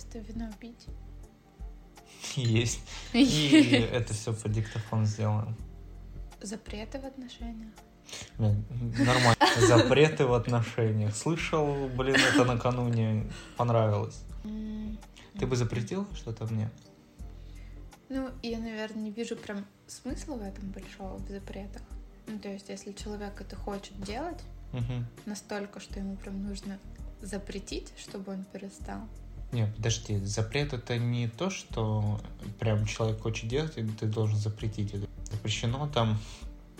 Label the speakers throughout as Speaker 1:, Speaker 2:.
Speaker 1: просто вино пить.
Speaker 2: Есть. И это все по диктофон сделано.
Speaker 1: Запреты в отношениях.
Speaker 2: Нормально. Запреты в отношениях. Слышал, блин, это накануне понравилось. Ты бы запретил что-то мне?
Speaker 1: Ну, я, наверное, не вижу прям смысла в этом большого, в запретах. Ну, то есть, если человек это хочет делать
Speaker 2: Мгм.
Speaker 1: настолько, что ему прям нужно запретить, чтобы он перестал.
Speaker 2: Нет, подожди, запрет это не то, что прям человек хочет делать, и ты должен запретить это. Запрещено там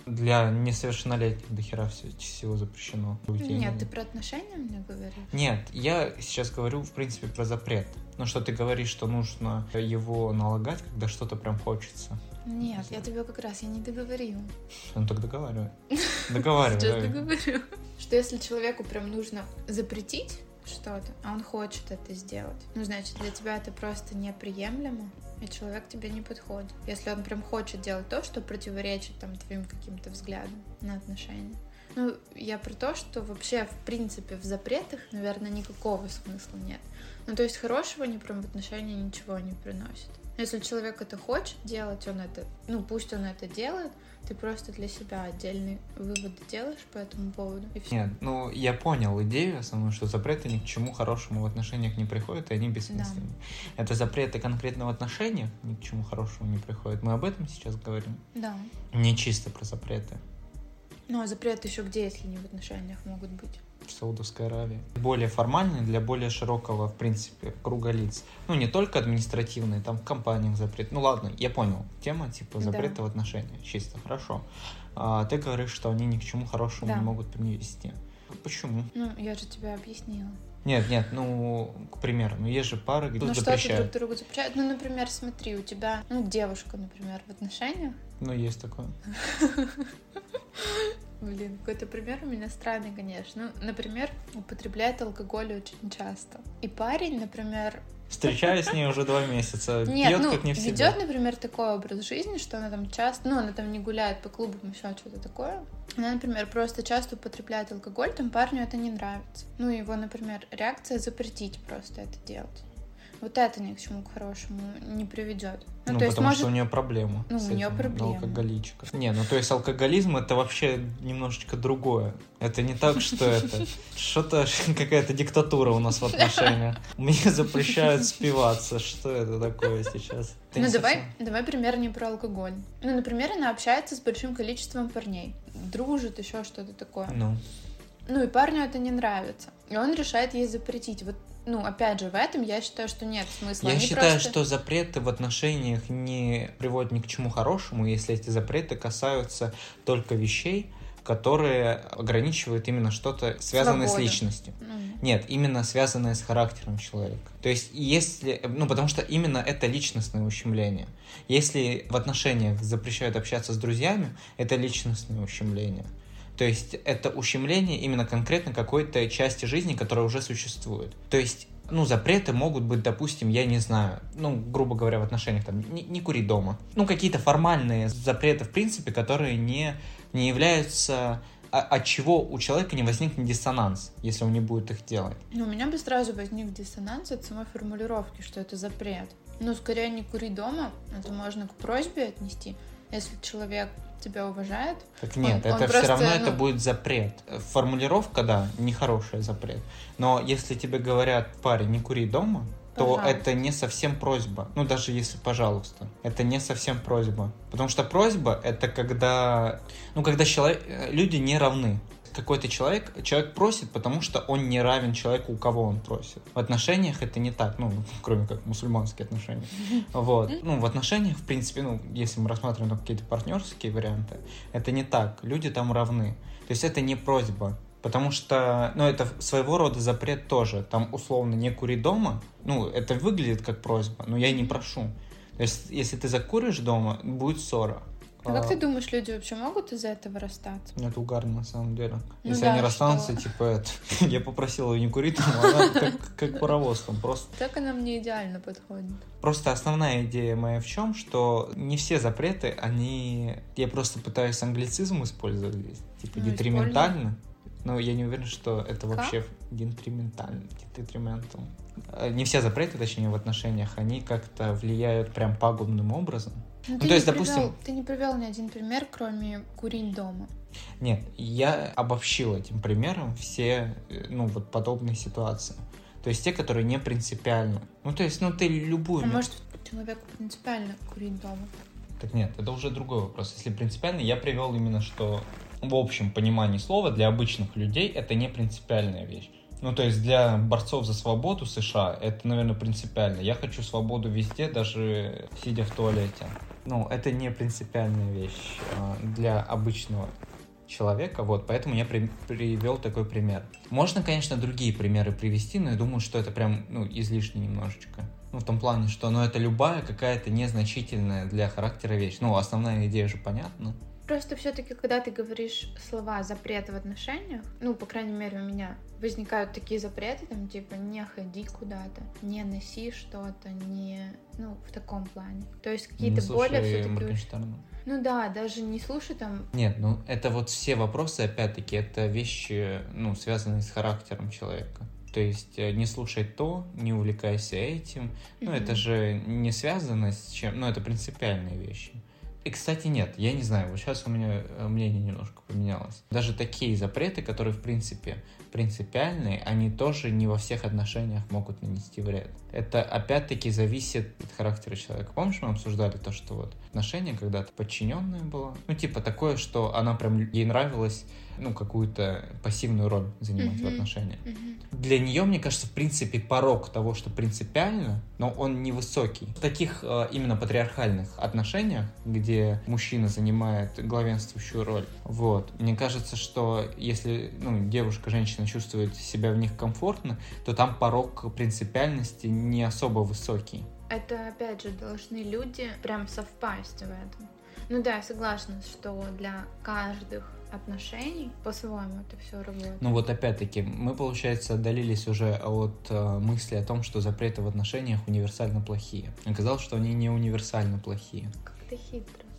Speaker 2: для несовершеннолетних до хера всего запрещено.
Speaker 1: Нет, ты про отношения мне говоришь?
Speaker 2: Нет, я сейчас говорю, в принципе, про запрет. Ну, что ты говоришь, что нужно его налагать, когда что-то прям хочется.
Speaker 1: Нет, я тебе как раз, я не договорила.
Speaker 2: Ну, так договаривай. Договаривай.
Speaker 1: Сейчас договорю. Что если человеку прям нужно запретить что-то, а он хочет это сделать, ну, значит, для тебя это просто неприемлемо, и человек тебе не подходит. Если он прям хочет делать то, что противоречит там твоим каким-то взглядам на отношения. Ну, я про то, что вообще, в принципе, в запретах, наверное, никакого смысла нет. Ну, то есть хорошего ни прям в отношения ничего не приносит. Если человек это хочет делать, он это, ну, пусть он это делает, ты просто для себя отдельный вывод делаешь по этому поводу. И все.
Speaker 2: Нет, ну я понял идею саму, что запреты ни к чему хорошему в отношениях не приходят, и они бессмысленны. Это запреты конкретно в отношениях ни к чему хорошему не приходят. Мы об этом сейчас говорим.
Speaker 1: Да.
Speaker 2: Не чисто про запреты
Speaker 1: Ну, а запреты еще где, если не в отношениях могут быть?
Speaker 2: В Саудовской Аравии. Более формальные для более широкого, в принципе, круга лиц. Ну, не только административные, там в компаниях запрет. Ну ладно, я понял. Тема типа
Speaker 1: Да.
Speaker 2: запрета в отношениях. Чисто, хорошо. А ты говоришь, что они ни к чему хорошему
Speaker 1: Да.
Speaker 2: не могут привести. Почему?
Speaker 1: Ну, я же тебе объяснила.
Speaker 2: Нет, нет, ну, к примеру, ну есть же пары, где
Speaker 1: Ну, что ты друг
Speaker 2: запрещают.
Speaker 1: другу запрещают? Ну, например, смотри, у тебя, ну, девушка, например, в отношениях.
Speaker 2: Ну, есть такое.
Speaker 1: Блин, какой-то пример у меня странный, конечно. Ну, например, употребляет алкоголь очень часто. И парень, например,
Speaker 2: Встречаюсь с ней уже два месяца.
Speaker 1: Нет,
Speaker 2: Пьет
Speaker 1: ну,
Speaker 2: как не
Speaker 1: ведет, например, такой образ жизни, что она там часто, ну, она там не гуляет по клубам, еще что-то такое. Она, например, просто часто употребляет алкоголь, там парню это не нравится. Ну, его, например, реакция запретить просто это делать. Вот это ни к чему к хорошему не приведет. Ну,
Speaker 2: Ну,
Speaker 1: то есть,
Speaker 2: потому
Speaker 1: может,
Speaker 2: что у нее проблема.
Speaker 1: Ну, у неё
Speaker 2: этим,
Speaker 1: проблема.
Speaker 2: Алкоголичка. Не, ну то есть алкоголизм это вообще немножечко другое. Это не так, что это что-то какая-то диктатура у нас в отношениях. Мне запрещают спиваться. Что это такое сейчас? Это
Speaker 1: Ну, давай,
Speaker 2: совсем-
Speaker 1: давай пример не про алкоголь. Ну, например, она общается с большим количеством парней, дружит, еще что-то такое.
Speaker 2: Ну,
Speaker 1: Ну и парню это не нравится. И он решает ей запретить. Вот, ну, опять же, в этом я считаю, что нет смысла.
Speaker 2: я
Speaker 1: Они
Speaker 2: считаю,
Speaker 1: просто-
Speaker 2: что запреты в отношениях не приводят ни к чему хорошему, если эти запреты касаются только вещей, которые ограничивают именно что-то связанное
Speaker 1: Свободу.
Speaker 2: с личностью.
Speaker 1: Ну,
Speaker 2: Нет, именно связанное с характером человека. То есть, если... Ну, потому что именно это личностное ущемление. Если в отношениях запрещают общаться с друзьями, это личностное ущемление. То есть, это ущемление именно конкретно какой-то части жизни, которая уже существует. То есть, ну, запреты могут быть, допустим, я не знаю, ну, грубо говоря, в отношениях, там, не, не кури дома. Ну, какие-то формальные запреты, в принципе, которые не, не являются а- от чего у человека не возникнет диссонанс, если он не будет их делать.
Speaker 1: Ну, у меня бы сразу возник диссонанс от самой формулировки, что это запрет. Ну, скорее не кури дома, это можно к просьбе отнести. Если человек тебя уважает,
Speaker 2: Так нет,
Speaker 1: Он- он
Speaker 2: это все
Speaker 1: просто,
Speaker 2: равно это
Speaker 1: ну-
Speaker 2: будет запрет. Формулировка, да, нехорошая запрет. Но если тебе говорят, парень, не кури дома, то
Speaker 1: Пожалуйста.
Speaker 2: это не совсем просьба. Ну, даже если пожалуйста. Это не совсем просьба. Потому что просьба это когда. Ну, когда человек, э, люди не равны. Какой-то человек, человек просит, потому что он не равен человеку, у кого он просит. В отношениях это не так, ну, кроме как мусульманские отношения. Вот. Ну, в отношениях, в принципе, ну, если мы рассматриваем какие-то партнерские варианты, это не так. Люди там равны. То есть это не просьба. Потому что, ну, это своего рода запрет тоже. Там, условно, не кури дома. Ну, это выглядит как просьба, но я не прошу. То есть, если ты закуришь дома, будет ссора.
Speaker 1: А как
Speaker 2: А,
Speaker 1: ты думаешь, люди вообще могут из-за этого расстаться?
Speaker 2: Это угарно, на самом деле.
Speaker 1: Ну
Speaker 2: Если
Speaker 1: да,
Speaker 2: они расстанутся,
Speaker 1: что?
Speaker 2: типа, это, я попросил ее не курить, дома, она как, как паровоз там просто.
Speaker 1: Так она мне идеально подходит.
Speaker 2: Просто основная идея моя в чем, что не все запреты, они... Я просто пытаюсь англицизм использовать здесь. Типа
Speaker 1: Ну,
Speaker 2: детриментально. Но я не уверен, что это
Speaker 1: Как?
Speaker 2: вообще Детриментальным. Детриментал. Э, Не все запреты, точнее, в отношениях, они как-то влияют прям пагубным образом.
Speaker 1: Ну,
Speaker 2: Ну, то есть, допустим-
Speaker 1: привел- ты не привел ни один пример, кроме курить дома.
Speaker 2: Нет, я обобщил этим примером все, э, ну, вот подобные ситуации. То есть те, которые не принципиальны. Ну, то есть, ну, ты любую...
Speaker 1: А может, человеку принципиально курить дома?
Speaker 2: Так нет, это уже другой вопрос. Если принципиально, я привел именно, что в общем понимании слова для обычных людей это не принципиальная вещь. Ну, то есть для борцов за свободу США это, наверное, принципиально. Я хочу свободу везде, даже сидя в туалете. Ну, это не принципиальная вещь а, для обычного человека, вот, поэтому я при- привел такой пример. Можно, конечно, другие примеры привести, но я думаю, что это прям, ну, излишне немножечко. Ну, в том плане, что, ну, это любая какая-то незначительная для характера вещь. Ну, основная идея же понятна.
Speaker 1: Просто все-таки, когда ты говоришь слова запрета в отношениях, ну, по крайней мере, у меня возникают такие запреты, там, типа, не ходи куда-то, не носи что-то, не... Ну, в таком плане. То есть какие-то более все-таки... Ну да, даже не слушай там...
Speaker 2: Нет, ну, это вот все вопросы, опять-таки, это вещи, ну, связанные с характером человека. То есть э, не слушай то, не увлекайся этим. Ну,
Speaker 1: Мгм.
Speaker 2: это же не связано с чем... Ну, это принципиальные вещи. И, кстати, нет, я не знаю, вот сейчас у меня э, мнение немножко поменялось. Даже такие запреты, которые, в принципе, принципиальные, они тоже не во всех отношениях могут нанести вред. Это, опять-таки, зависит от характера человека. Помнишь, мы обсуждали то, что вот отношения когда-то подчиненная была? Ну, типа такое, что она прям, ей нравилось, ну, какую-то пассивную роль занимать в
Speaker 1: Мгм.
Speaker 2: отношениях
Speaker 1: Мгм.
Speaker 2: для нее, мне кажется, в принципе, порог того, что принципиально, но он невысокий. В таких э, именно патриархальных отношениях, где мужчина занимает главенствующую роль, вот, мне кажется, что если ну, девушка, женщина чувствует себя в них комфортно, то там порог принципиальности не особо высокий.
Speaker 1: Это, опять же, должны люди прям совпасть в этом. Ну да, я согласна, что для каждых отношений по-своему это все работает.
Speaker 2: Ну вот опять-таки, мы, получается, отдалились уже от э, мысли о том, что запреты в отношениях универсально плохие. Оказалось, что они не универсально плохие.
Speaker 1: Как ты хитро.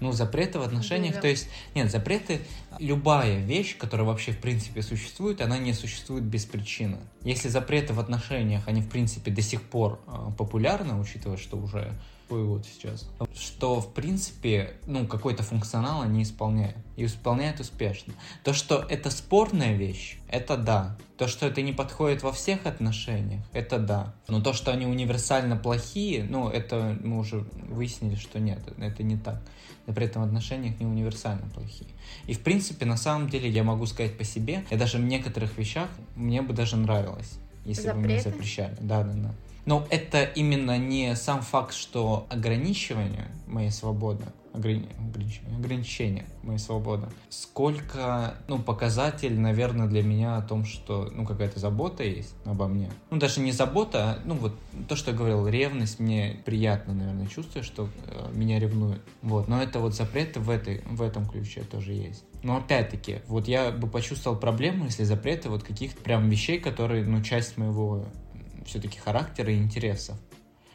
Speaker 2: Ну, запреты в отношениях,
Speaker 1: Да.
Speaker 2: то есть, нет, запреты, любая вещь, которая вообще в принципе существует, она не существует без причины. Если запреты в отношениях, они в принципе до сих пор э, популярны, учитывая, что уже год сейчас, что в принципе, ну, какой-то функционал они исполняют. И исполняют успешно. То, что это спорная вещь, это да. То, что это не подходит во всех отношениях, это да. Но то, что они универсально плохие, ну, это мы уже выяснили, что нет, это не так но при этом в отношениях не универсально плохие. И в принципе, на самом деле, я могу сказать по себе, я даже в некоторых вещах мне бы даже нравилось, если бы мне
Speaker 1: Запреты?
Speaker 2: запрещали. Да, да, да. Но это именно не сам факт, что ограничивание моей свободы, ограни- ограничение моей свободы, сколько, ну, показатель, наверное, для меня о том, что, ну, какая-то забота есть обо мне. Ну, даже не забота, а, ну, вот то, что я говорил, ревность, мне приятно, наверное, чувствую, что э, меня ревнуют. Вот, но это вот запреты в, этой, в этом ключе тоже есть. Но опять-таки, вот я бы почувствовал проблему, если запреты вот каких-то прям вещей, которые, ну, часть моего все-таки характера и интересов.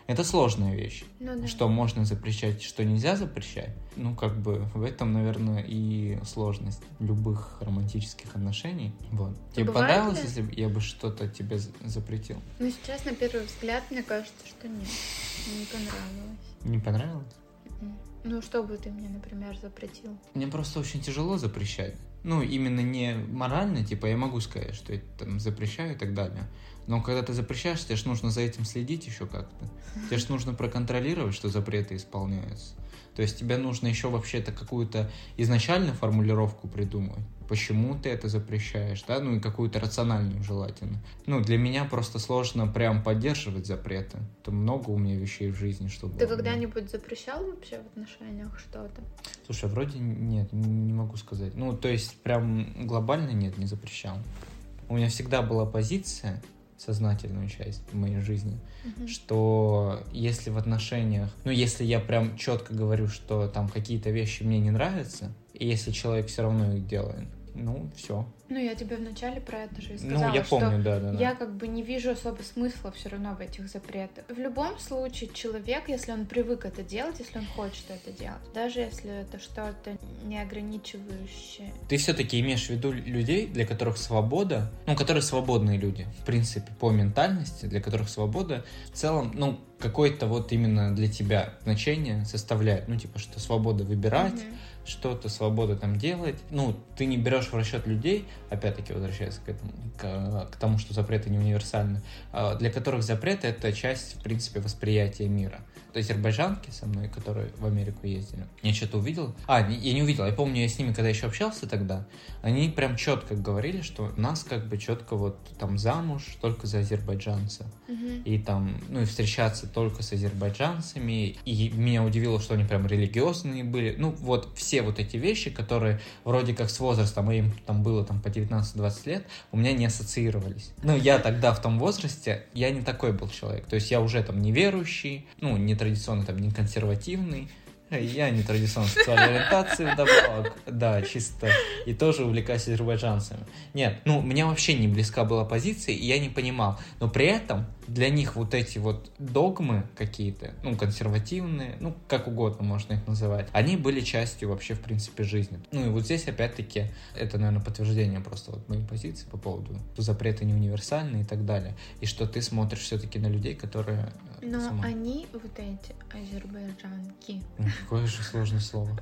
Speaker 2: Это сложная вещь.
Speaker 1: Ну да.
Speaker 2: Что можно запрещать, что нельзя запрещать. Ну, как бы в этом, наверное, и сложность любых романтических отношений. Вот. Тебе
Speaker 1: бывает
Speaker 2: понравилось,
Speaker 1: ли?
Speaker 2: если бы я бы что-то тебе за- запретил?
Speaker 1: Ну, сейчас, на первый взгляд, мне кажется, что нет. Не понравилось.
Speaker 2: Не понравилось?
Speaker 1: Мгм. Ну, что бы ты мне, например, запретил?
Speaker 2: Мне просто очень тяжело запрещать. Ну, именно не морально, типа, я могу сказать, что я там запрещаю и так далее. Но когда ты запрещаешь, тебе же нужно за этим следить еще как-то. Тебе же нужно проконтролировать, что запреты исполняются. То есть тебе нужно еще вообще-то какую-то изначальную формулировку придумать. Почему ты это запрещаешь, да? Ну и какую-то рациональную желательно. Ну, для меня просто сложно прям поддерживать запреты. Это много у меня вещей в жизни, чтобы...
Speaker 1: Ты когда-нибудь запрещал вообще в отношениях что-то?
Speaker 2: Слушай, вроде нет, не могу сказать. Ну, то есть, прям глобально нет, не запрещал. У меня всегда была позиция, сознательную часть в моей жизни,
Speaker 1: Мгм.
Speaker 2: что если в отношениях, ну, если я прям четко говорю, что там какие-то вещи мне не нравятся, и если человек все равно их делает, ну, все.
Speaker 1: Ну, я тебе вначале про это же и
Speaker 2: Ну,
Speaker 1: сказала,
Speaker 2: я
Speaker 1: что
Speaker 2: помню, да, да, да.
Speaker 1: я как бы не вижу особо смысла все равно в этих запретах. В любом случае, человек, если он привык это делать, если он хочет это делать, даже если это что-то не ограничивающее.
Speaker 2: Ты все-таки имеешь в виду людей, для которых свобода, ну, которые свободные люди, в принципе, по ментальности, для которых свобода в целом, ну, какое-то вот именно для тебя значение составляет. Ну, типа, что свобода выбирать,
Speaker 1: Мгм.
Speaker 2: Что-то, свобода там делать. Ну, ты не берешь в расчет людей, опять-таки возвращаясь к этому, к, к тому, что запреты не универсальны, а, для которых запреты это часть, в принципе, восприятия мира. Азербайджанки со мной, которые в Америку ездили, я что-то увидел. А, я не увидел, я помню, я с ними, когда еще общался тогда, они прям четко говорили, что нас как бы четко вот там замуж только за азербайджанца
Speaker 1: Мгм.
Speaker 2: и там, ну и встречаться только с азербайджанцами. И меня удивило, что они прям религиозные были. Ну, вот все вот эти вещи, которые вроде как с возрастом, а им там было там по 19-20 лет, у меня не ассоциировались. Ну, я тогда в том возрасте, я не такой был человек. То есть я уже там неверующий, ну, не традиционно там, не консервативный. Я не традиционной сексуальной ориентации вдобавок, да, чисто, и тоже увлекаюсь азербайджанцами. Нет, ну, мне вообще не близка была позиция, и я не понимал. Но при этом для них вот эти вот догмы какие-то, ну, консервативные, ну, как угодно можно их называть, они были частью вообще, в принципе, жизни. Ну, и вот здесь, опять-таки, это, наверное, подтверждение просто вот моей позиции по поводу, что запреты не универсальны и так далее. И что ты смотришь все-таки на людей, которые...
Speaker 1: Но
Speaker 2: сама-
Speaker 1: они, вот эти азербайджанки,
Speaker 2: Ну, Какое же сложное слово.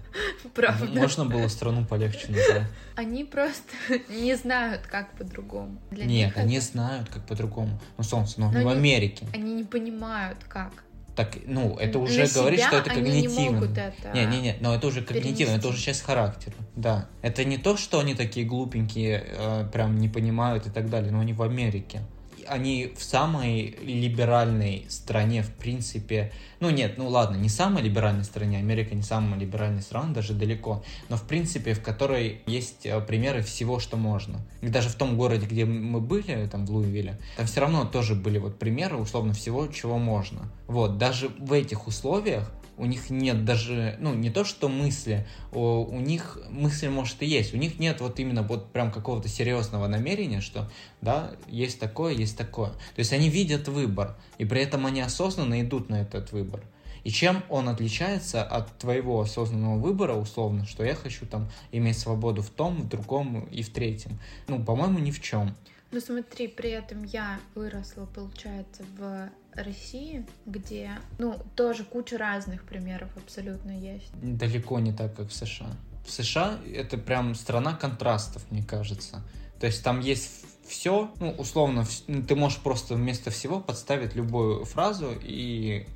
Speaker 1: правда,
Speaker 2: Можно было страну полегче назвать?
Speaker 1: они просто не знают, как по-другому. Для
Speaker 2: Нет, они
Speaker 1: это-
Speaker 2: знают, как по-другому. Ну, солнце, но
Speaker 1: Но
Speaker 2: в
Speaker 1: они-
Speaker 2: Америке.
Speaker 1: они не понимают, как.
Speaker 2: Так, ну, это уже говорит,
Speaker 1: себя
Speaker 2: что это
Speaker 1: не
Speaker 2: когнитивно.
Speaker 1: это
Speaker 2: Не, не, не, но это уже когнитивно, это уже часть характера. Да. Это не то, что они такие глупенькие, э, прям не понимают и так далее, но они в Америке. Они в самой либеральной стране, в принципе. Ну нет, ну ладно, не самой либеральной стране, Америка не самая либеральная страна, даже далеко, но в принципе, в которой есть э, примеры всего, что можно. И даже в том городе, где мы были, там в Луивилле, там все равно тоже были вот примеры, условно, всего, чего можно. Вот, даже в этих условиях у них нет даже, ну, не то что мысли, у них мысли, может, и есть, у них нет вот именно вот прям какого-то серьезного намерения, что, да, есть такое, есть такое. То есть они видят выбор, и при этом они осознанно идут на этот выбор. И чем он отличается от твоего осознанного выбора, условно, что я хочу там иметь свободу в том, в другом и в третьем? Ну, по-моему, ни в чем.
Speaker 1: Ну смотри, при этом я выросла, получается, в России, где, ну, тоже куча разных примеров абсолютно есть.
Speaker 2: далеко не так, как в США. В США это прям страна контрастов, мне кажется. То есть там есть все, ну, условно, ну, ты можешь просто вместо всего подставить любую фразу и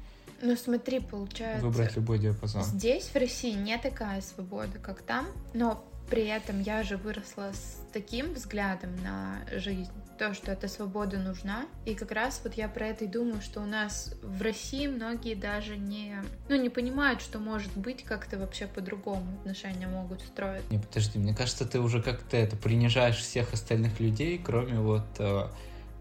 Speaker 1: Ну смотри, получается,
Speaker 2: выбрать любой диапазон.
Speaker 1: здесь, в России, не такая свобода, как там, но при этом я же выросла с таким взглядом на жизнь, то, что эта свобода нужна. И как раз вот я про это и думаю, что у нас в России многие даже не, ну, не понимают, что может быть как-то вообще по-другому отношения могут строить.
Speaker 2: Не, подожди, мне кажется, ты уже как-то это принижаешь всех остальных людей, кроме вот э,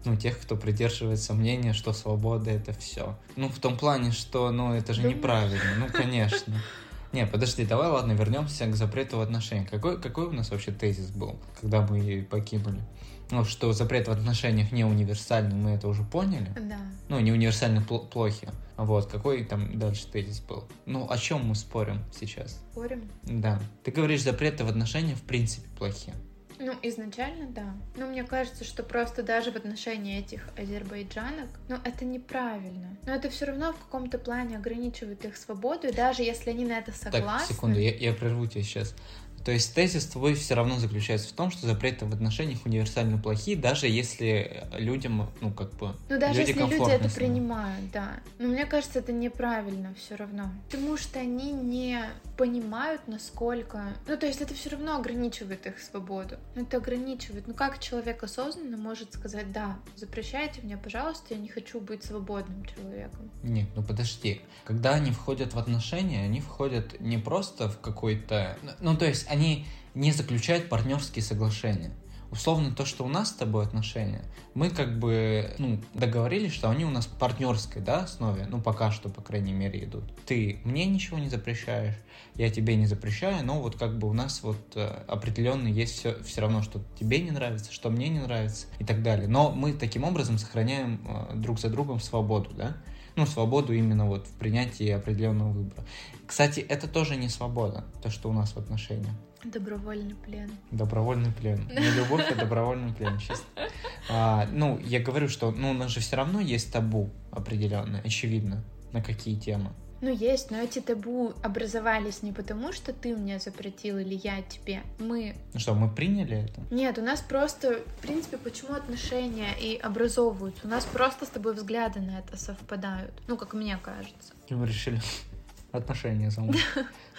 Speaker 2: ну, тех, кто придерживается мнения, что свобода это все. Ну, в том плане, что, ну, это же
Speaker 1: Думаешь?
Speaker 2: неправильно. Ну, конечно. Не, подожди, давай, ладно, вернемся к запрету в отношениях. Какой, какой у нас вообще тезис был, когда мы ее покинули? Ну, что запрет в отношениях не универсальный, мы это уже поняли.
Speaker 1: Да.
Speaker 2: Ну, не универсально пл- плохи. Вот, какой там дальше тезис был? Ну, о чем мы спорим сейчас?
Speaker 1: Спорим?
Speaker 2: Да. Ты говоришь, запреты в отношениях в принципе плохие.
Speaker 1: Ну, изначально, да. Но мне кажется, что просто даже в отношении этих азербайджанок, ну, это неправильно. Но это все равно в каком-то плане ограничивает их свободу, и даже если они на это согласны...
Speaker 2: Так, секунду, я, я прерву тебя сейчас. То есть тезис твой все равно заключается в том, что запреты в отношениях универсально плохие, даже если людям, ну, как бы,
Speaker 1: Ну, даже
Speaker 2: люди
Speaker 1: если люди это принимают, да. Но мне кажется, это неправильно все равно. Потому что они не понимают, насколько... Ну, то есть это все равно ограничивает их свободу. Ну, Это ограничивает. Ну, как человек осознанно может сказать, да, запрещайте мне, пожалуйста, я не хочу быть свободным человеком.
Speaker 2: Нет, ну подожди. Когда они входят в отношения, они входят не просто в какой-то... Ну, то есть они не заключают партнерские соглашения. Условно, то, что у нас с тобой отношения, мы как бы ну, договорились, что они у нас партнерской да, основе, ну пока что, по крайней мере, идут. Ты мне ничего не запрещаешь, я тебе не запрещаю, но вот как бы у нас вот э, определенно есть все, все равно, что тебе не нравится, что мне не нравится и так далее. Но мы таким образом сохраняем э, друг за другом свободу, да? Ну, свободу именно вот в принятии определенного выбора. Кстати, это тоже не свобода, то, что у нас в отношениях.
Speaker 1: Добровольный плен.
Speaker 2: Добровольный плен. Не любовь, а добровольный плен, чисто. А, ну, я говорю, что ну, у нас же все равно есть табу определенное, очевидно, на какие темы.
Speaker 1: Ну, есть, но эти табу образовались не потому, что ты мне запретил или я тебе. Мы...
Speaker 2: Ну что, мы приняли это?
Speaker 1: Нет, у нас просто, в принципе, почему отношения и образовываются? У нас просто с тобой взгляды на это совпадают. Ну, как мне кажется.
Speaker 2: И мы решили отношения замутить.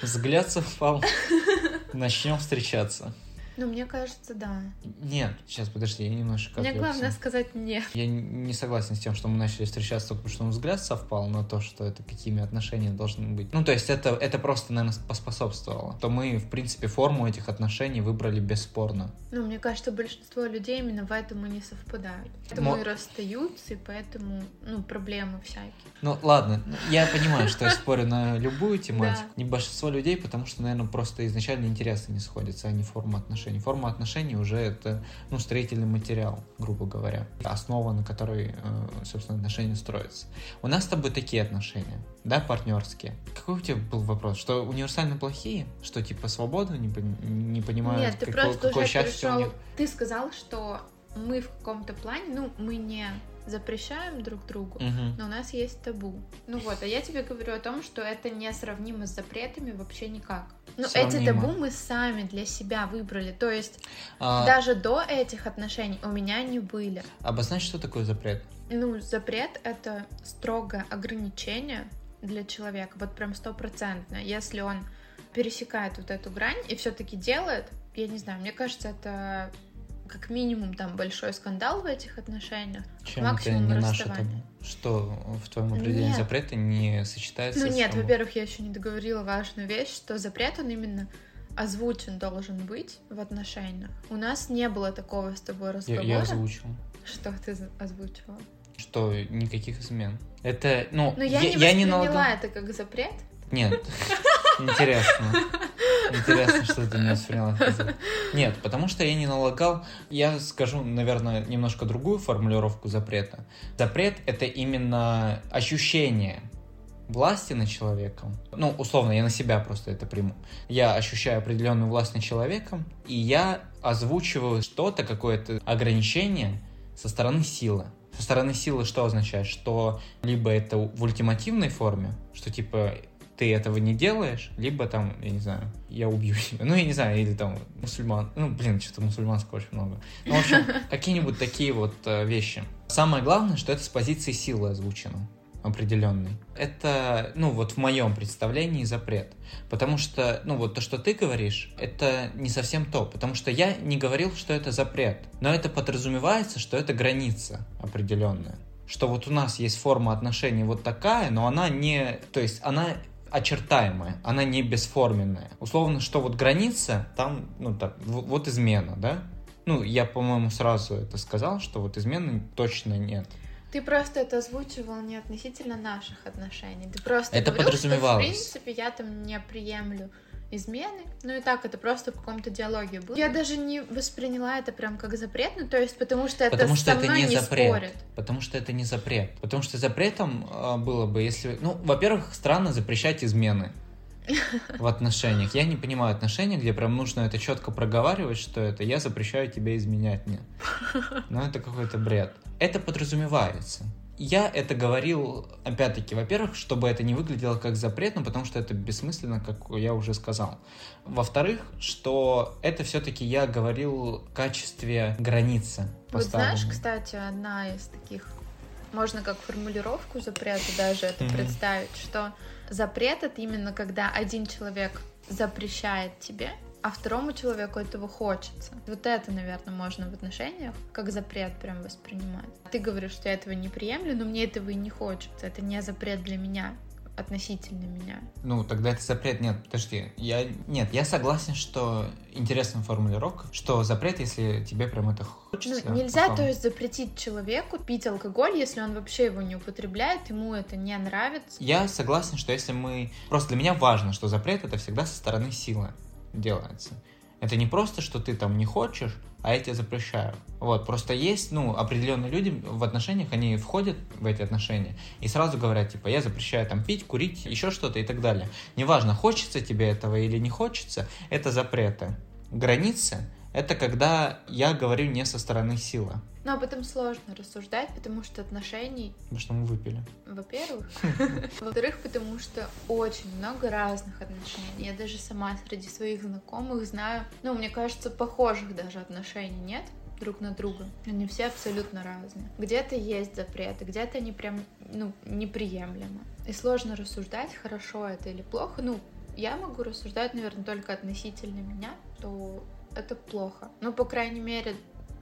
Speaker 2: Взгляд совпал. Начнем встречаться.
Speaker 1: Ну, мне кажется, да.
Speaker 2: Нет, сейчас подожди, я немножко...
Speaker 1: Мне главное сказать нет.
Speaker 2: Я не согласен с тем, что мы начали встречаться только потому, что взгляд совпал на то, что это какими отношения должны быть. Ну, то есть это, это просто, наверное, поспособствовало. То мы, в принципе, форму этих отношений выбрали бесспорно.
Speaker 1: Ну, мне кажется, большинство людей именно в этом и не совпадают. Поэтому Мо... и расстаются, и поэтому, ну, проблемы всякие.
Speaker 2: Ну, ладно, я понимаю, что я спорю на любую тематику. Не большинство людей, потому что, наверное, просто изначально интересы не сходятся, а не форма отношений отношений. Форма отношений уже это ну, строительный материал, грубо говоря, основа, на которой, э, собственно, отношения строятся. У нас с тобой такие отношения, да, партнерские. Какой у тебя был вопрос? Что универсально плохие? Что типа свободу не, не понимают?
Speaker 1: Нет, ты какое, просто какое уже пришел... них... Ты сказал, что мы в каком-то плане, ну, мы не запрещаем друг другу,
Speaker 2: угу.
Speaker 1: но у нас есть табу. Ну вот, а я тебе говорю о том, что это не сравнимо с запретами вообще никак. Ну, эти табу мы сами для себя выбрали. То есть а... даже до этих отношений у меня не были.
Speaker 2: Обозначь, что такое запрет?
Speaker 1: Ну, запрет это строгое ограничение для человека, вот прям стопроцентно. Если он пересекает вот эту грань и все-таки делает, я не знаю, мне кажется, это как минимум там большой скандал в этих отношениях,
Speaker 2: Чем максимум это не наше табу? Что в твоем определении нет. запрета не сочетается
Speaker 1: Ну нет, во-первых, я еще не договорила важную вещь, что запрет, он именно озвучен должен быть в отношениях. У нас не было такого с тобой разговора.
Speaker 2: Я, я озвучил.
Speaker 1: Что ты озвучивала?
Speaker 2: Что никаких измен. Это, ну,
Speaker 1: Но я, я не я не налагал... это как запрет.
Speaker 2: Нет, интересно. Интересно, что ты не восприняла. Нет, потому что я не налагал. Я скажу, наверное, немножко другую формулировку запрета. Запрет — это именно ощущение власти над человеком. Ну, условно, я на себя просто это приму. Я ощущаю определенную власть над человеком, и я озвучиваю что-то, какое-то ограничение со стороны силы. Со стороны силы что означает? Что либо это в ультимативной форме, что типа ты этого не делаешь, либо там, я не знаю, я убью себя. Ну, я не знаю, или там мусульман. Ну, блин, что-то мусульманского очень много. Ну, в общем, какие-нибудь такие вот э, вещи. Самое главное, что это с позиции силы озвучено определенный. Это, ну, вот в моем представлении запрет. Потому что, ну, вот то, что ты говоришь, это не совсем то. Потому что я не говорил, что это запрет. Но это подразумевается, что это граница определенная. Что вот у нас есть форма отношений вот такая, но она не... То есть она очертаемая, она не бесформенная. Условно, что вот граница, там, ну, так, вот, измена, да? Ну, я, по-моему, сразу это сказал, что вот измены точно нет.
Speaker 1: Ты просто это озвучивал не относительно наших отношений. Ты просто
Speaker 2: это
Speaker 1: говорил,
Speaker 2: подразумевалось.
Speaker 1: что, в принципе, я там не приемлю измены. Ну и так это просто в каком-то диалоге было. Я даже не восприняла это прям как запрет, ну то есть потому что это
Speaker 2: потому что
Speaker 1: со
Speaker 2: это не,
Speaker 1: не
Speaker 2: запрет.
Speaker 1: спорит.
Speaker 2: Потому что это не запрет. Потому что запретом а, было бы, если... Ну, во-первых, странно запрещать измены в отношениях. Я не понимаю отношения, где прям нужно это четко проговаривать, что это я запрещаю тебе изменять мне. Но это какой-то бред. Это подразумевается. Я это говорил, опять-таки, во-первых, чтобы это не выглядело как запрет, ну, потому что это бессмысленно, как я уже сказал. Во-вторых, что это все-таки я говорил в качестве границы.
Speaker 1: Вот знаешь, кстати, одна из таких, можно как формулировку запрета даже это mm-hmm. представить, что запрет это именно когда один человек запрещает тебе а второму человеку этого хочется. Вот это, наверное, можно в отношениях как запрет прям воспринимать. Ты говоришь, что я этого не приемлю, но мне этого и не хочется. Это не запрет для меня. относительно меня.
Speaker 2: Ну, тогда это запрет. Нет, подожди. Я... Нет, я согласен, что интересная формулировка, что запрет, если тебе прям это хочется.
Speaker 1: Ну, нельзя, условно. то есть, запретить человеку пить алкоголь, если он вообще его не употребляет, ему это не нравится.
Speaker 2: Я согласен, что если мы... Просто для меня важно, что запрет это всегда со стороны силы делается. Это не просто, что ты там не хочешь, а я тебе запрещаю. Вот, просто есть, ну, определенные люди в отношениях, они входят в эти отношения и сразу говорят, типа, я запрещаю там пить, курить, еще что-то и так далее. Неважно, хочется тебе этого или не хочется, это запреты. Границы — это когда я говорю не со стороны силы.
Speaker 1: Но об этом сложно рассуждать, потому что отношений...
Speaker 2: Потому что мы выпили.
Speaker 1: Во-первых. Во-вторых, потому что очень много разных отношений. Я даже сама среди своих знакомых знаю, ну, мне кажется, похожих даже отношений нет друг на друга. Они все абсолютно разные. Где-то есть запреты, где-то они прям, ну, неприемлемы. И сложно рассуждать, хорошо это или плохо. Ну, я могу рассуждать, наверное, только относительно меня, то это плохо. Ну, по крайней мере,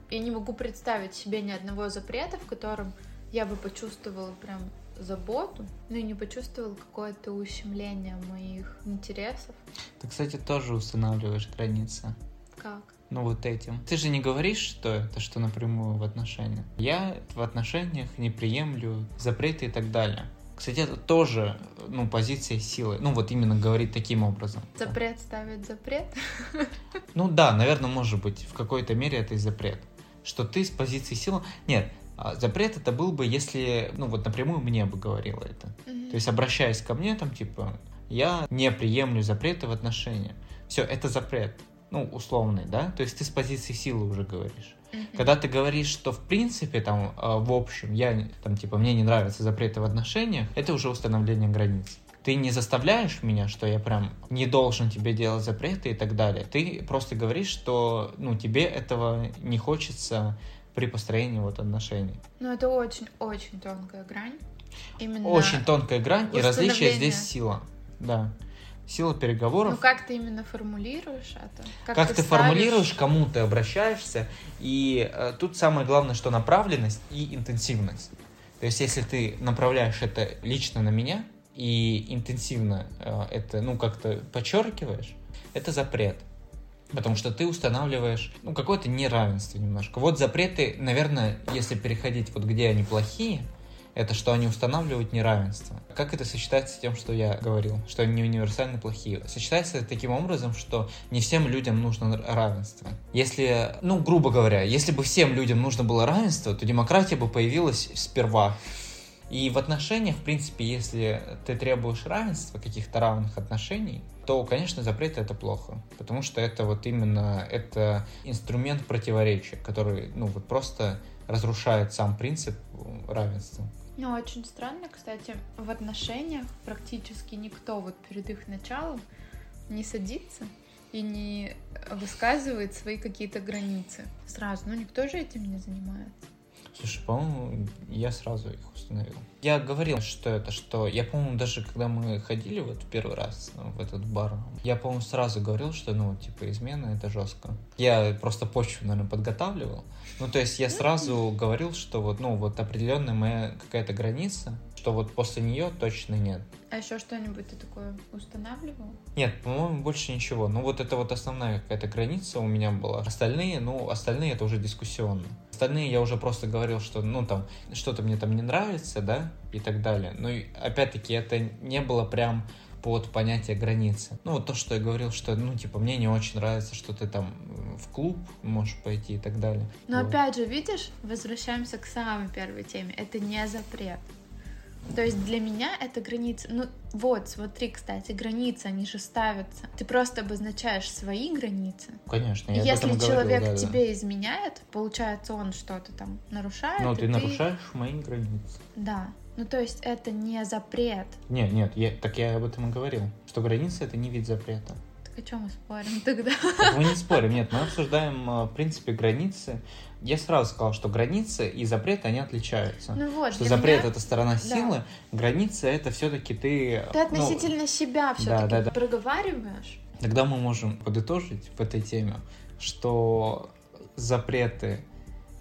Speaker 1: я не могу представить себе ни одного запрета, в котором я бы почувствовала прям заботу, но и не почувствовала какое-то ущемление моих интересов.
Speaker 2: Ты, кстати, тоже устанавливаешь границы.
Speaker 1: Как?
Speaker 2: Ну вот этим. Ты же не говоришь, что это, что напрямую в отношениях. Я в отношениях не приемлю запреты и так далее. Кстати, это тоже, ну, позиция силы. Ну, вот именно говорит таким образом.
Speaker 1: Запрет ставит запрет?
Speaker 2: Ну да, наверное, может быть, в какой-то мере это и запрет что ты с позиции силы... Нет, а запрет это был бы, если, ну вот напрямую мне бы говорила это. Mm-hmm. То есть обращаясь ко мне, там типа, я не приемлю запреты в отношениях. Все, это запрет. Ну, условный, да? То есть ты с позиции силы уже говоришь. Mm-hmm. Когда ты говоришь, что в принципе, там, а, в общем, я, там, типа, мне не нравятся запреты в отношениях, это уже установление границ. Ты не заставляешь меня, что я прям не должен тебе делать запреты и так далее. Ты просто говоришь, что ну, тебе этого не хочется при построении вот отношений.
Speaker 1: Ну, это очень-очень тонкая грань.
Speaker 2: Именно очень тонкая грань, и различие здесь сила. Да. Сила переговоров.
Speaker 1: Ну, как ты именно формулируешь это?
Speaker 2: Как, как ты, ты формулируешь, кому ты обращаешься. И э, тут самое главное, что направленность и интенсивность. То есть, если ты направляешь это лично на меня, и интенсивно э, это, ну, как-то подчеркиваешь, это запрет. Потому что ты устанавливаешь, ну, какое-то неравенство немножко. Вот запреты, наверное, если переходить вот где они плохие, это что они устанавливают неравенство. Как это сочетается с тем, что я говорил, что они универсально плохие? Сочетается это таким образом, что не всем людям нужно равенство. Если, ну, грубо говоря, если бы всем людям нужно было равенство, то демократия бы появилась сперва. И в отношениях, в принципе, если ты требуешь равенства, каких-то равных отношений, то, конечно, запрет это плохо, потому что это вот именно это инструмент противоречия, который, ну, вот просто разрушает сам принцип равенства.
Speaker 1: Ну, очень странно, кстати, в отношениях практически никто вот перед их началом не садится и не высказывает свои какие-то границы сразу. Ну, никто же этим не занимается.
Speaker 2: Слушай, по-моему, я сразу их установил. Я говорил, что это, что... Я, по-моему, даже когда мы ходили вот в первый раз в этот бар, я, по-моему, сразу говорил, что, ну, типа, измена — это жестко. Я просто почву, наверное, подготавливал. Ну, то есть я сразу говорил, что вот, ну, вот определенная моя какая-то граница, что вот после нее точно нет.
Speaker 1: А еще что-нибудь ты такое устанавливал?
Speaker 2: Нет, по-моему, больше ничего. Ну, вот это вот основная какая-то граница у меня была. Остальные, ну, остальные это уже дискуссионно. Остальные я уже просто говорил, что, ну, там, что-то мне там не нравится, да, и так далее. Ну, и опять-таки, это не было прям под понятие границы. Ну, вот то, что я говорил, что, ну, типа, мне не очень нравится, что ты там в клуб можешь пойти и так далее.
Speaker 1: Но вот. опять же, видишь, возвращаемся к самой первой теме. Это не запрет. То есть для меня это граница. Ну вот, смотри, кстати, границы, они же ставятся. Ты просто обозначаешь свои границы.
Speaker 2: Конечно,
Speaker 1: я Если об этом человек говорил, да, тебе да. изменяет, получается, он что-то там нарушает.
Speaker 2: Ну, ты, ты нарушаешь мои границы.
Speaker 1: Да. Ну, то есть это не запрет.
Speaker 2: Нет, нет, я, так я об этом и говорил, что границы это не вид запрета.
Speaker 1: Так о чем мы спорим тогда?
Speaker 2: Мы не спорим, нет, мы обсуждаем, а, в принципе, границы я сразу сказал, что границы и запреты, они отличаются.
Speaker 1: Ну вот,
Speaker 2: что запрет меня... это сторона силы, да. границы это все-таки ты...
Speaker 1: Ты ну, относительно ну, себя все-таки да, да, да. проговариваешь.
Speaker 2: Тогда мы можем подытожить в этой теме, что запреты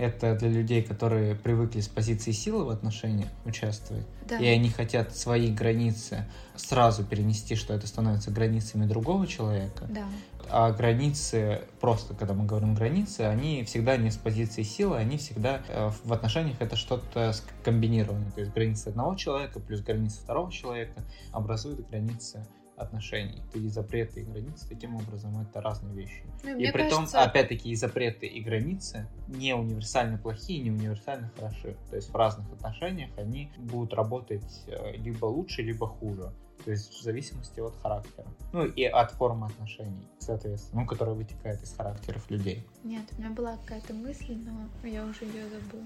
Speaker 2: это для людей, которые привыкли с позиции силы в отношениях участвовать,
Speaker 1: Да.
Speaker 2: и они хотят свои границы сразу перенести, что это становится границами другого человека,
Speaker 1: Да.
Speaker 2: а границы, просто когда мы говорим границы, они всегда не с позиции силы, они всегда э, в отношениях это что-то комбинированное. То есть границы одного человека плюс границы второго человека образуют границы отношений. И запреты и границы таким образом это разные вещи.
Speaker 1: Ну, и
Speaker 2: при том,
Speaker 1: кажется,
Speaker 2: опять-таки, и запреты, и границы не универсально плохие, не универсально хороши. То есть в разных отношениях они будут работать э, либо лучше, либо хуже. То есть в зависимости от характера. Ну и от формы отношений, соответственно, ну, которая вытекает из характеров людей.
Speaker 1: Нет, у меня была какая-то мысль, но я уже ее забыла.